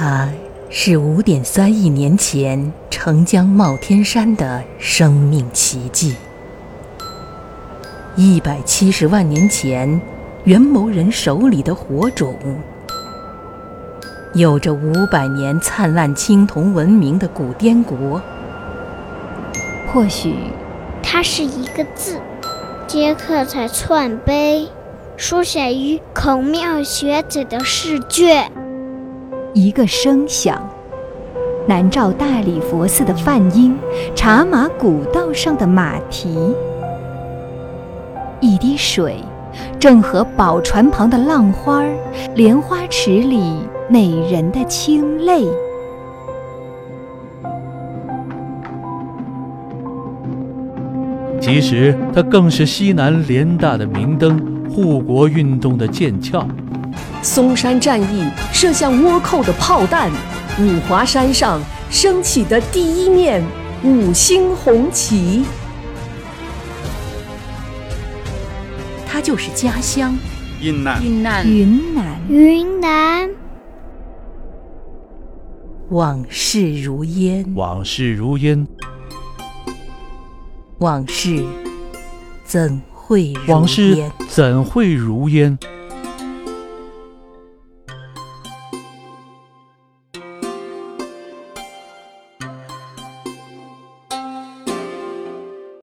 它是五点三亿年前澄江冒天山的生命奇迹。一百七十万年前，元谋人手里的火种，有着五百年灿烂青铜文明的古滇国。或许，它是一个字，杰克在篡碑，书写于孔庙学子的试卷。一个声响，南诏大理佛寺的梵音，茶马古道上的马蹄。一滴水，正和宝船旁的浪花莲花池里美人的清泪。其实，它更是西南联大的明灯，护国运动的剑鞘。嵩山战役射向倭寇的炮弹，五华山上升起的第一面五星红旗。它就是家乡，云南，云南，云南，云南。往事如烟，往事如烟。往事怎会如烟？往事怎会如烟？